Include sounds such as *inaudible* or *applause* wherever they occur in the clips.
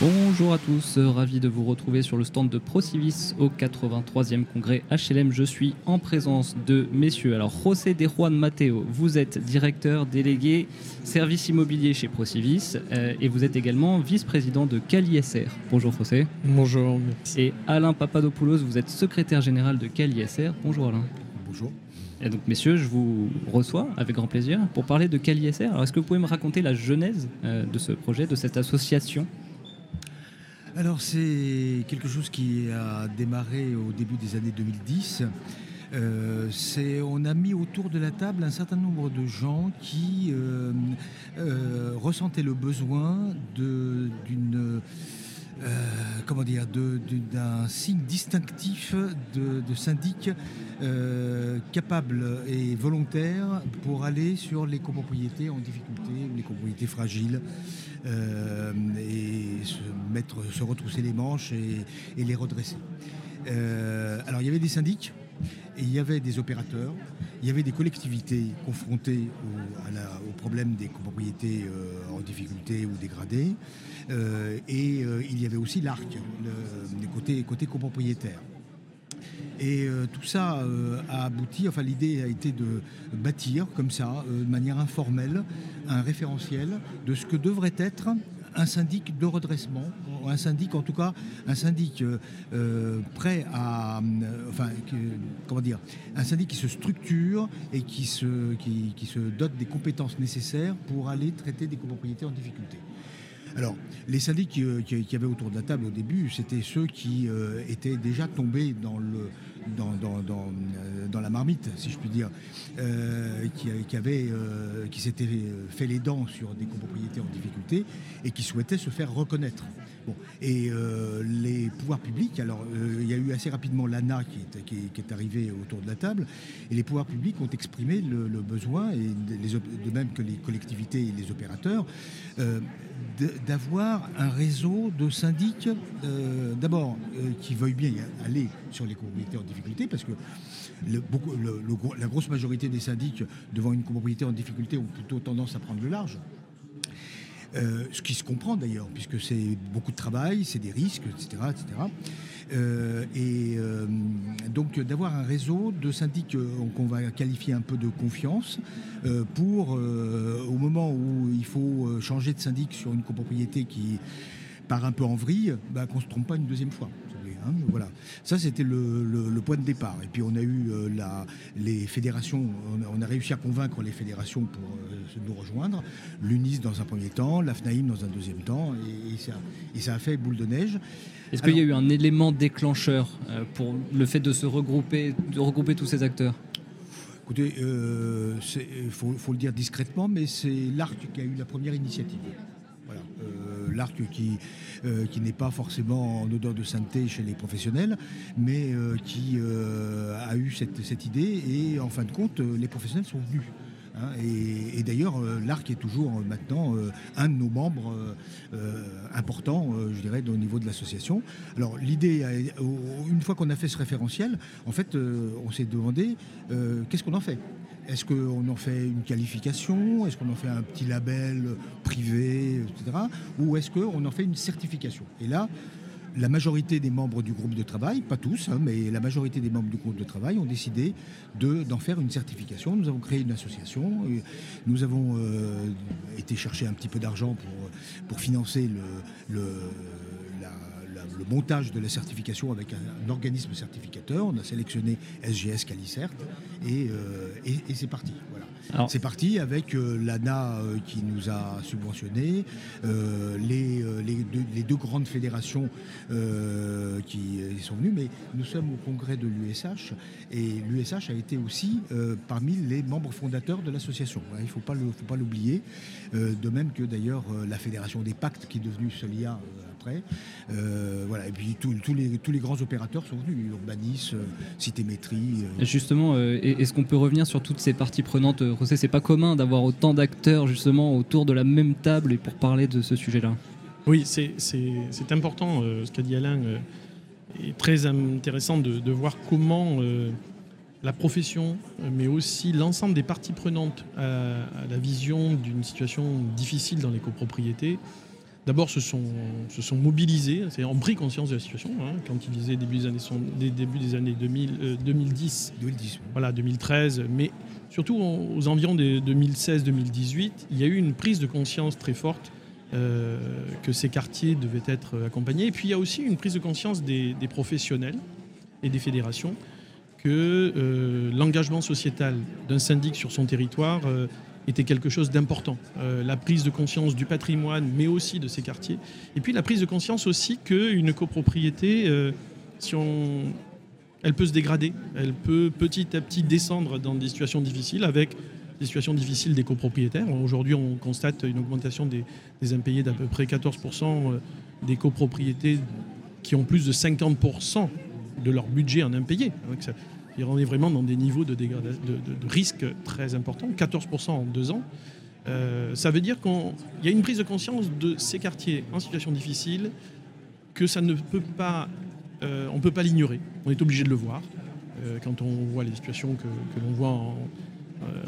Bonjour à tous, ravi de vous retrouver sur le stand de Procivis au 83e congrès HLM. Je suis en présence de messieurs. Alors, José de Juan Mateo, vous êtes directeur délégué service immobilier chez Procivis euh, et vous êtes également vice-président de CaliSR. Bonjour José. Bonjour. Et Alain Papadopoulos, vous êtes secrétaire général de CaliSR. Bonjour Alain. Bonjour. Et donc, messieurs, je vous reçois avec grand plaisir pour parler de CaliSR. Alors, est-ce que vous pouvez me raconter la genèse euh, de ce projet, de cette association? Alors c'est quelque chose qui a démarré au début des années 2010. Euh, on a mis autour de la table un certain nombre de gens qui euh, euh, ressentaient le besoin d'une comment dire, d'un signe distinctif de, syndic capable et volontaire pour aller sur les copropriétés en difficulté, les copropriétés fragiles, euh, et se, mettre, se retrousser les manches et, les redresser. Euh, alors il y avait des syndics, et il y avait des opérateurs, il y avait des collectivités confrontées au, problème des copropriétés euh, en difficulté ou dégradées, et il y avait aussi l'ARC, le, côté, côté copropriétaire. Et tout ça a abouti, enfin l'idée a été de bâtir comme ça, de manière informelle, un référentiel de ce que devrait être un syndic de redressement, un syndic en tout cas, un syndic euh, euh, prêt à, euh, enfin, comment dire, un syndic qui se structure et qui se, qui, qui se dote des compétences nécessaires pour aller traiter des copropriétés en difficulté. Alors, les syndics qui, qui, avaient autour de la table au début, c'était ceux qui étaient déjà tombés euh, dans, la marmite, si je puis dire, euh, qui, euh, qui s'était fait les dents sur des copropriétés en difficulté et qui souhaitait se faire reconnaître. Et les pouvoirs publics, alors il y a eu assez rapidement l'ANA qui est, qui, est, arrivé autour de la table, et les pouvoirs publics ont exprimé le, besoin, et de même que les collectivités et les opérateurs, d'avoir un réseau de syndics, d'abord, qui veuillent bien aller sur les copropriétés en difficulté, parce que la grosse majorité des syndics devant une copropriété en difficulté ont plutôt tendance à prendre le large. Euh, ce qui se comprend d'ailleurs, puisque c'est beaucoup de travail, c'est des risques, etc. etc. et euh, euh, donc d'avoir un réseau de syndics qu'on va qualifier un peu de confiance pour, au moment où il faut changer de syndic sur une copropriété qui part un peu en vrille, bah, qu'on ne se trompe pas une deuxième fois. Hein, voilà. Ça, c'était le, point de départ. Et puis, on a eu euh, la, les fédérations, on a, réussi à convaincre les fédérations pour euh, nous rejoindre. L'UNIS dans un premier temps, l'AFNAIM dans un deuxième temps, et, ça, a fait boule de neige. Est-ce qu'il y a eu un élément déclencheur euh, pour le fait de se regrouper, de regrouper tous ces acteurs? Écoutez, il faut, faut, le dire discrètement, mais c'est l'ARC qui a eu la première initiative. L'arc qui, euh, qui n'est pas forcément en odeur de sainteté chez les professionnels, mais euh, qui euh, a eu cette, cette, idée et en fin de compte, les professionnels sont venus. Hein, et, d'ailleurs, l'ARC est toujours maintenant un de nos membres importants, je dirais, au niveau de l'association. Alors l'idée, une fois qu'on a fait ce référentiel, en fait, on s'est demandé qu'est-ce qu'on en fait? Est-ce qu'on en fait une qualification? Est-ce qu'on en fait un petit label privé, etc. Ou est-ce qu'on en fait une certification? Et là, la majorité des membres du groupe de travail, pas tous, hein, mais la majorité des membres du groupe de travail ont décidé d'en faire une certification. Nous avons créé une association, nous avons euh, été chercher un petit peu d'argent pour, pour financer le le montage de la certification avec un, organisme certificateur. On a sélectionné SGS Calicert euh, et, et, c'est parti. Voilà. C'est parti avec euh, l'ANA euh, qui nous a subventionné, les, les, deux, grandes fédérations qui sont venues, mais nous sommes au congrès de l'USH et l'USH a été aussi parmi les membres fondateurs de l'association. il ne faut pas l'oublier. de même que d'ailleurs la fédération des pactes qui est devenue Solia après. Euh, voilà. Et puis tous les, tous les grands opérateurs sont venus, Urbanis, euh, Citémétrie. Euh. Justement, est-ce qu'on peut revenir sur toutes ces parties prenantes Ce c'est pas commun d'avoir autant d'acteurs justement autour de la même table et pour parler de ce sujet-là? Oui, c'est important ce qu'a dit Alain. est très intéressant de, voir comment la profession, mais aussi l'ensemble des parties prenantes à, la vision d'une situation difficile dans les copropriétés, d'abord se sont, se sont mobilisés, c'est ont pris conscience de la situation. Hein, quand ils disaient début des années, des, début des années 2000, 2010, 2010 voilà, 2013, mais surtout aux environs de 2016-2018, il y a eu une prise de conscience très forte euh, que ces quartiers devaient être accompagnés. Et puis il y a aussi une prise de conscience des professionnels et des fédérations que euh, l'engagement sociétal d'un syndic sur son territoire euh, était quelque chose d'important. Euh, la prise de conscience du patrimoine, mais aussi de ses quartiers. Et puis la prise de conscience aussi qu'une copropriété, si on, elle peut se dégrader, elle peut petit à petit descendre dans des situations difficiles avec des situations difficiles des copropriétaires. Aujourd'hui, on constate une augmentation des, des impayés d'à peu près 14% des copropriétés qui ont plus de 50% de leur budget en impayé. on est vraiment dans des niveaux de, de, risque très importants, 14% en deux ans. Euh, ça veut dire qu'il y a une prise de conscience de ces quartiers en situation difficile, que ça ne peut pas, euh, on peut pas l'ignorer. On est obligé de le voir. Euh, quand on voit les situations que, l'on voit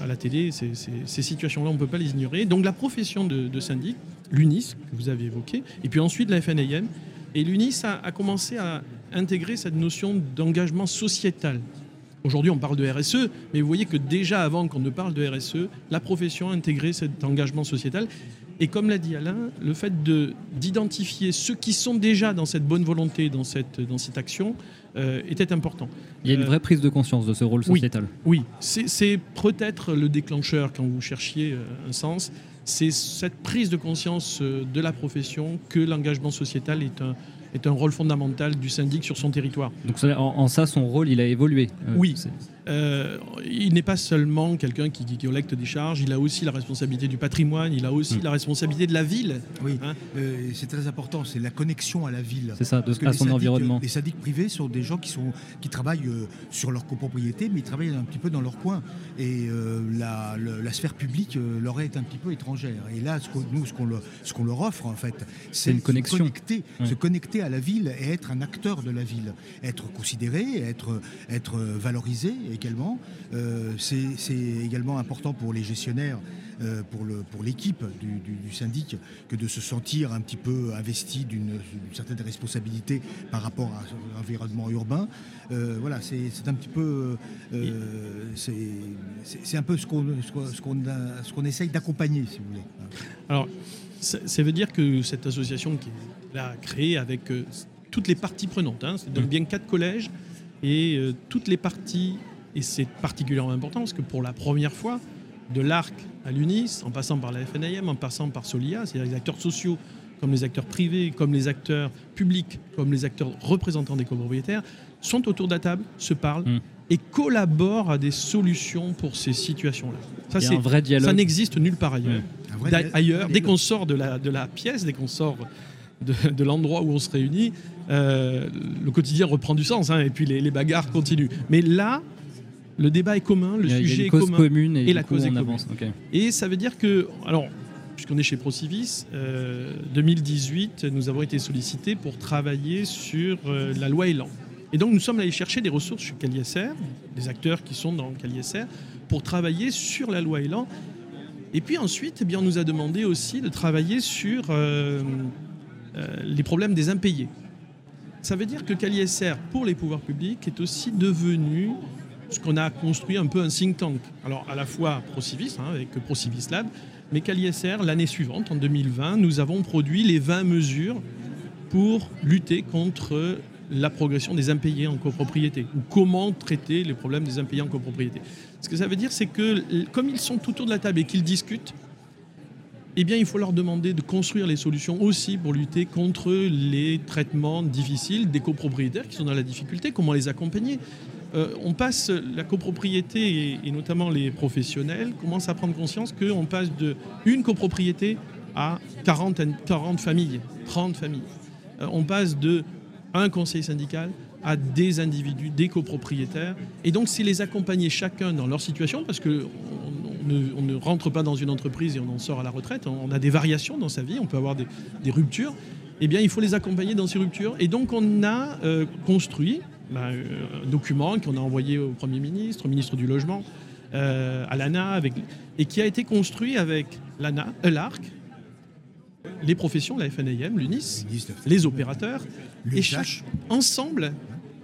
à la télé, ces, ces situations-là, on ne peut pas les ignorer. Donc la profession de, syndic, l'UNIS, que vous avez évoqué, et puis ensuite la FNAM, et l'UNIS a, commencé à intégrer cette notion d'engagement sociétal. Aujourd'hui, on parle de RSE, mais vous voyez que déjà avant qu'on ne parle de RSE, la profession a intégré cet engagement sociétal. Et comme l'a dit Alain, le fait d'identifier ceux qui sont déjà dans cette bonne volonté, dans cette, dans cette action, euh, était important. Il y a une vraie prise de conscience de ce rôle sociétal. Oui, c'est peut-être le déclencheur quand vous cherchiez euh, un sens. C'est cette prise de conscience euh, de la profession que l'engagement sociétal est un, est un rôle fondamental du syndic sur son territoire. Donc en, ça, son rôle, il a évolué. Euh, oui. Euh, il n'est pas seulement quelqu'un qui, collecte des charges, il a aussi la responsabilité du patrimoine, il a aussi mm. la responsabilité de la ville. Oui, hein. euh, c'est très important, c'est la connexion à la ville. C'est ça, de, à son environnement. Les syndics privés sont des gens qui, sont, qui travaillent sur leur copropriété, mais ils travaillent un petit peu dans leur coin. Et la, sphère publique leur est un petit peu étrangère. Et là, ce nous, ce qu'on, ce leur offre, en fait, c'est une connexion. Se connecter, se connecter à la ville et être un acteur de la ville. Être considéré, être, être valorisé également. Euh, c'est également important pour les gestionnaires, euh, pour l'équipe pour du, du, syndic, que de se sentir un petit peu investi d'une certaine responsabilité par rapport à l'environnement urbain. Euh, voilà, c'est un petit peu, c'est un peu ce qu'on ce qu'on essaye d'accompagner, si vous voulez. Alors, ça, veut dire que cette association qui est là créée avec toutes les parties prenantes, hein, c'est donc mmh. bien quatre collèges et toutes les parties et c'est particulièrement important parce que pour la première fois, de l'ARC à l'UNIS, en passant par la FNIM, en passant par SOLIA, c'est-à-dire les acteurs sociaux comme les acteurs privés, comme les acteurs publics, comme les acteurs représentants des copropriétaires, sont autour de la table, se parlent hmm. et collaborent à des solutions pour ces situations-là. Ça, c'est un vrai dialogue. Ça n'existe nulle part ailleurs. Ailleurs, dès qu'on sort de la, de la pièce, dès qu'on sort de, l'endroit où on se réunit, euh, le quotidien reprend du sens hein, et puis les, les bagarres continuent. Mais là, le débat est commun, le sujet est commun. Commune et, la cause est commune. Et ça veut dire que, alors, puisqu'on est chez Procivis, 2018, euh, nous avons été sollicités pour travailler sur euh, la loi Elan. Et donc nous sommes allés chercher des ressources chez Caliesser, des acteurs qui sont dans Caliesser, pour travailler sur la loi Elan. Et puis ensuite, eh bien, on nous a demandé aussi de travailler sur euh, les problèmes des impayés. Ça veut dire que Caliesser, pour les pouvoirs publics, est aussi devenu ce qu'on a construit un peu un think tank. Alors à la fois Procivis, hein, avec Procivis Lab, mais qu'à l'année suivante, en 2020, nous avons produit les 20 mesures pour lutter contre la progression des impayés en copropriété, ou comment traiter les problèmes des impayés en copropriété. Ce que ça veut dire, c'est que comme ils sont tout autour de la table et qu'ils discutent, eh bien, il faut leur demander de construire les solutions aussi pour lutter contre les traitements difficiles des copropriétaires qui sont dans la difficulté, comment les accompagner. Euh, on passe la copropriété et, notamment les professionnels commencent à prendre conscience qu'on passe de une copropriété à 40, 40 familles, 30 familles. Euh, on passe de un conseil syndical à des individus, des copropriétaires. Et donc, c'est les accompagner chacun dans leur situation, parce qu'on ne, on ne rentre pas dans une entreprise et on en sort à la retraite. On a des variations dans sa vie, on peut avoir des, des ruptures. Eh bien, il faut les accompagner dans ces ruptures. Et donc, on a euh, construit bah, euh, un document qu'on a envoyé au Premier ministre, au ministre du Logement, euh, à l'ANA, avec, et qui a été construit avec l'ANA, euh, l'ARC, les professions, la FNAIM, l'UNIS, les opérateurs, et chaque, ensemble,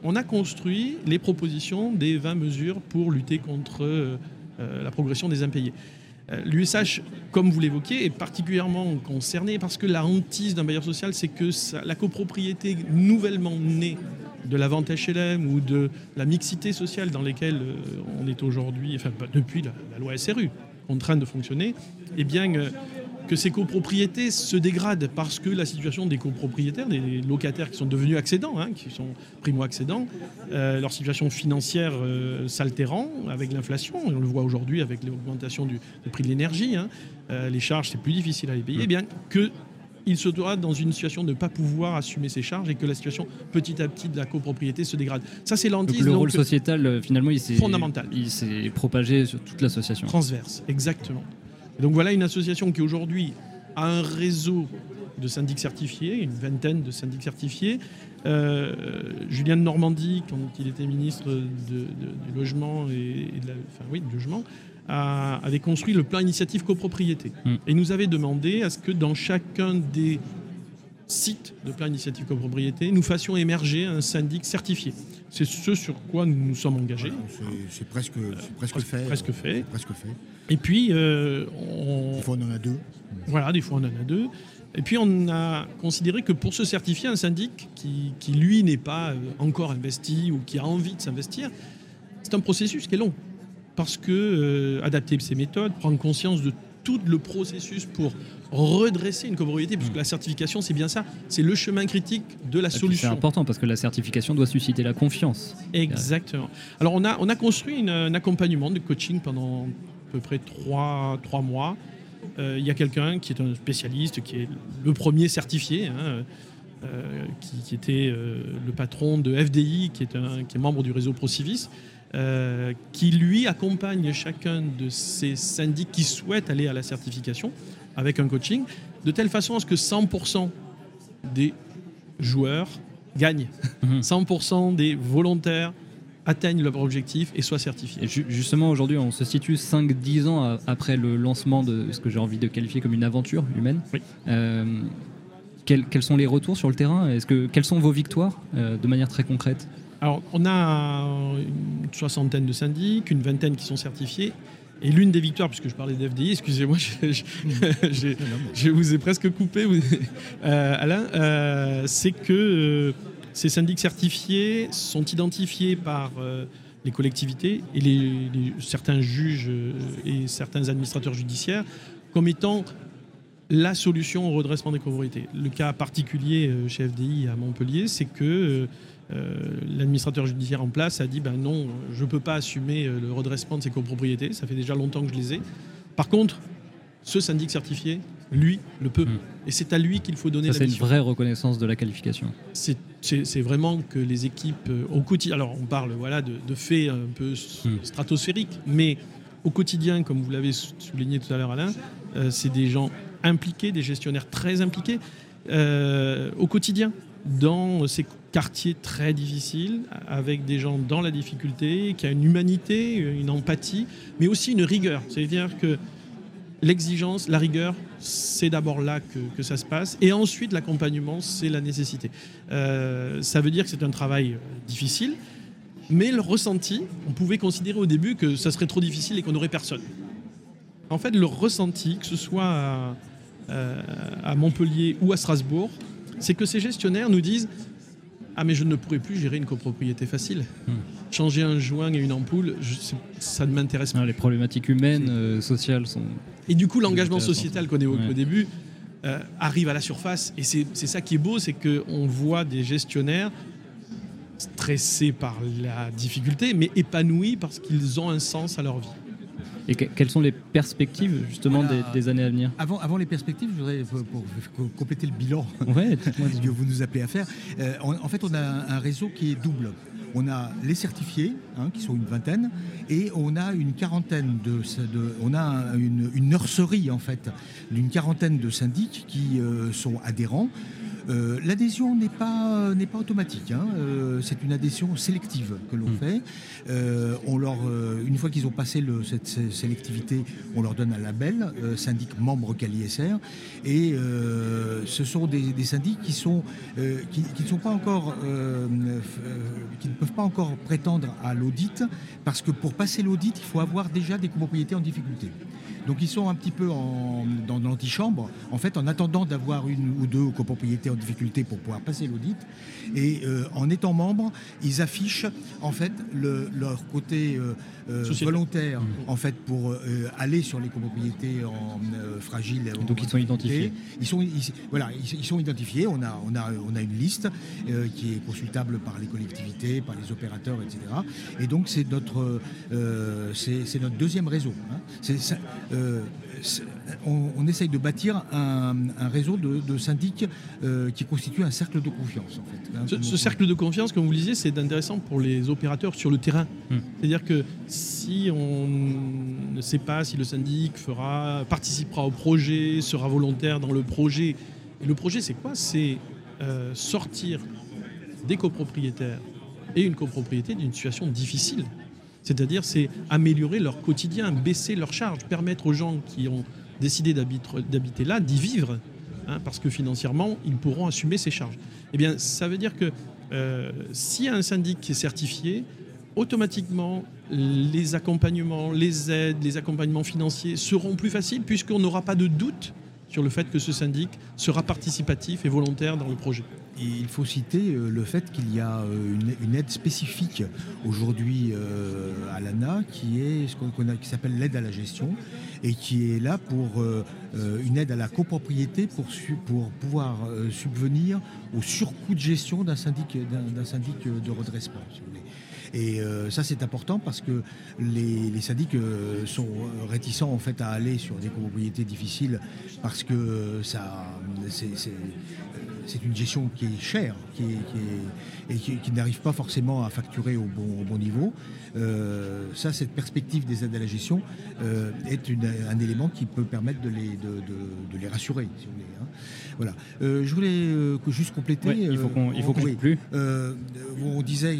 on a construit les propositions des 20 mesures pour lutter contre euh, euh, la progression des impayés. Euh, L'USH, comme vous l'évoquiez, est particulièrement concerné parce que la hantise d'un bailleur social, c'est que ça- la copropriété nouvellement née de la vente HLM ou de la mixité sociale dans lesquelles euh, on est aujourd'hui, enfin depuis la, loi SRU, contrainte de fonctionner, eh bien euh, que ces copropriétés se dégradent parce que la situation des copropriétaires, des locataires qui sont devenus accédants, hein, qui sont primo-accédants, euh, leur situation financière s'altérant avec l'inflation, et on le voit aujourd'hui avec l'augmentation du, prix de l'énergie, hein, les charges c'est plus difficile à les payer, eh bien que il se doit dans une situation de ne pas pouvoir assumer ses charges et que la situation petit à petit de la copropriété se dégrade. Ça c'est Donc l'antise le donc, rôle sociétal, euh, finalement, il s'est Fondamental. Il s'est propagé sur toute l'association. transverse, exactement. Et donc voilà une association qui aujourd'hui a un réseau de syndics certifiés, une vingtaine de syndics certifiés. Euh, Julien de Normandie, quand il était ministre de- de- du logement et, et de la, enfin, oui, du logement, a- avait construit le plan initiative copropriété Mm. et nous avait demandé à ce que dans chacun des sites de plan initiative copropriété, nous fassions émerger un syndic certifié. C'est ce sur quoi nous nous sommes engagés. Voilà, c'est- presque, presque fait. presque fait. Presque fait. Et puis, euh, on, Des fois, on en a deux. Voilà, des fois on en a deux. Et puis on a considéré que pour se certifier, un syndic qui, qui, lui n'est pas euh, encore investi ou qui a envie de s'investir, c'est un processus qui est long. Parce que euh, adapter ses méthodes, prendre conscience de tout le processus pour redresser une copropriété, puisque la certification c'est bien ça, c'est le chemin critique de la Et puis, C'est solution. important parce que la certification doit susciter la confiance. Exactement. Alors on a, on a construit une- un accompagnement de coaching pendant à peu près trois, trois mois. Euh, Il y a quelqu'un qui est un spécialiste, qui est le premier certifié, hein, euh, qui, qui était euh, le patron de FDI, qui est, un, qui est membre du réseau ProCivis, euh, qui lui accompagne chacun de ces syndics qui souhaitent aller à la certification avec un coaching, de telle façon à ce que 100% des joueurs gagnent. Mhm. 100% des volontaires atteignent leur objectif et soient certifiés. Et justement, aujourd'hui, on se situe 5-10 ans après le lancement de ce que j'ai envie de qualifier comme une aventure humaine. Oui. Euh, quels, quels sont les retours sur le terrain? Est-ce que, Quelles sont vos victoires euh, de manière très concrète? Alors, on a une soixantaine de syndics, une vingtaine qui sont certifiés. Et l'une des victoires, puisque je parlais d'FDI, excusez-moi, je, *laughs* je- j'ai- je vous ai presque coupé, vous- euh, Alain, euh, c'est que euh, ces syndics certifiés sont identifiés par euh, les collectivités et les, les- certains juges et certains administrateurs judiciaires comme étant la solution au redressement des copropriétés. Le cas particulier euh, chez FDI à Montpellier, c'est que euh, euh, l'administrateur judiciaire en place a dit ben non, je ne peux pas assumer le redressement de ces copropriétés, ça fait déjà longtemps que je les ai. Par contre, ce syndic certifié, lui, le peut. Mm. Et c'est à lui qu'il faut donner Ça, la c'est une vraie reconnaissance de la qualification. C'est- vraiment que les équipes au quotidien. Alors on parle voilà de, de faits un peu s- Mm. stratosphériques, mais au quotidien, comme vous l'avez sou- souligné tout à l'heure, Alain, euh, c'est des gens impliqués, des gestionnaires très impliqués euh, au quotidien dans ces quartiers très difficiles, avec des gens dans la difficulté, qui a une humanité, une empathie, mais aussi une rigueur. C'est-à-dire que l'exigence, la rigueur, c'est d'abord là que, que ça se passe. Et ensuite, l'accompagnement, c'est la nécessité. Euh, ça veut dire que c'est un travail euh, difficile, mais le ressenti, on pouvait considérer au début que ça serait trop difficile et qu'on n'aurait personne. En fait, le ressenti, que ce soit à, euh, à Montpellier ou à Strasbourg, c'est que ces gestionnaires nous disent Ah, mais je ne pourrais plus gérer une copropriété facile. Changer un joint et une ampoule, je- ça ne m'intéresse pas. Les problématiques humaines, euh, sociales sont. Et du coup, l'engagement sociétal qu'on Ouais. au début euh, arrive à la surface. Et c'est ça qui est beau, c'est qu'on voit des gestionnaires stressés par la difficulté, mais épanouis parce qu'ils ont un sens à leur vie. Et que- quelles sont les perspectives justement Voilà. des, des années à venir Avant, avant les perspectives, je voudrais, pour, pour- pour compléter le bilan Ouais, *laughs* que vous nous appelez à faire, euh, en, en fait, on a un, un réseau qui est double. on a les certifiés, hein, qui sont une vingtaine, et on a une quarantaine de, on a une, nurserie en fait d'une quarantaine de syndics qui euh, sont adhérents. Euh, l'adhésion n'est pas, n'est pas automatique, hein. euh, c'est une adhésion sélective que l'on hmm. fait. Euh, on leur, une fois qu'ils ont passé le, cette, sélectivité, on leur donne un label, syndic membre CaliSR, et ce sont des, des syndics qui, sont, qui, qui, ne sont pas encore, qui ne peuvent pas encore prétendre à l'audit, parce que pour passer l'audit, il faut avoir déjà des copropriétés en difficulté. Donc ils sont un petit peu dans l'antichambre, en fait, en attendant d'avoir une ou deux copropriétés en difficulté pour pouvoir passer l'audit. Et euh, en étant membres, ils affichent en fait leur côté euh, euh, volontaire, mmh. en fait, pour aller sur les copropriétés en, fragiles. Donc ils sont identifiés. Ils sont, voilà, ils, sont identifiés. On a, on a, on a une liste qui est consultable par les collectivités, par les opérateurs, etc. Et donc c'est notre, c'est notre deuxième réseau. Hein. C'est euh, on, essaye de bâtir un, réseau de, syndics euh, qui constitue un cercle de confiance. Hein, ce, cercle de confiance, comme vous le disiez, c'est intéressant pour les opérateurs sur le terrain. Hmm. C'est-à-dire que si on ne sait pas si le syndic participera au projet, sera volontaire dans le projet, et le projet c'est quoi? C'est euh, sortir des copropriétaires et une copropriété d'une situation difficile. C'est-à-dire, c'est améliorer leur quotidien, baisser leurs charges, permettre aux gens qui ont décidé d'habiter là d'y vivre, hein, parce que financièrement, ils pourront assumer ces charges. Eh bien, ça veut dire que euh, un syndic est certifié, automatiquement, les accompagnements, les aides, les accompagnements financiers seront plus faciles, puisqu'on n'aura pas de doute sur le fait que ce syndic sera participatif et volontaire dans le projet. il faut citer euh, le fait qu'il y a euh, une, aide spécifique aujourd'hui euh, à l'ANA qui est ce qu'on qui s'appelle l'aide à la gestion et qui est là pour une aide à la copropriété pour, pouvoir subvenir au surcoût de gestion d'un syndic, d'un syndic de redressement. Et euh, ça, c'est important parce que les, syndics euh, sont réticents en fait à aller sur des copropriétés difficiles parce que ça, c'est une gestion qui est chère qui et qui, n'arrive pas forcément à facturer au bon, niveau. Euh, ça, cette perspective des aides à la gestion est un élément qui peut permettre de les, de, les rassurer. Hein. Voilà. je voulais juste compléter. il faut qu'on il faut on disait,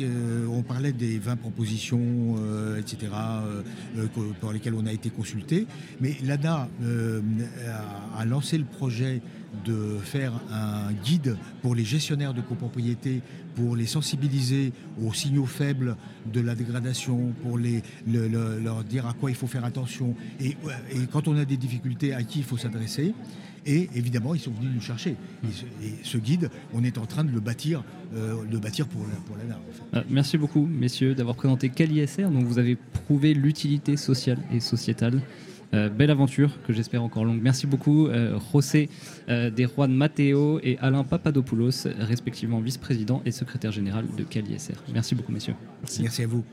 on parlait des 20 propositions, euh, etc., euh, euh, pour lesquelles on a été consulté. Mais l'ANA a, lancé le projet de faire un guide pour les gestionnaires de copropriété, pour les sensibiliser aux signaux faibles de la dégradation, pour les, leur dire à quoi il faut faire attention et, quand on a des difficultés, à qui il faut s'adresser. Et évidemment, ils sont venus nous chercher. Et ce guide, on est en train de le bâtir, euh, bâtir pour, pour l'ANA. Euh, merci beaucoup, messieurs, d'avoir présenté CaliSR. Donc, vous avez prouvé l'utilité sociale et sociétale. Euh, belle aventure que j'espère encore longue. Merci beaucoup, José Desrois Matteo et Alain Papadopoulos, respectivement vice-président et secrétaire général de CaliSR. Merci beaucoup, messieurs. Merci à vous.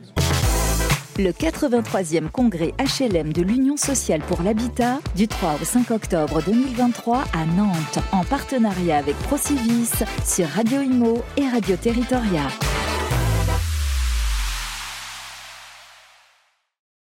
Le 83e congrès HLM de l'Union sociale pour l'habitat du 3 au 5 octobre 2023 à Nantes en partenariat avec Procivis sur Radio Imo et Radio Territoria.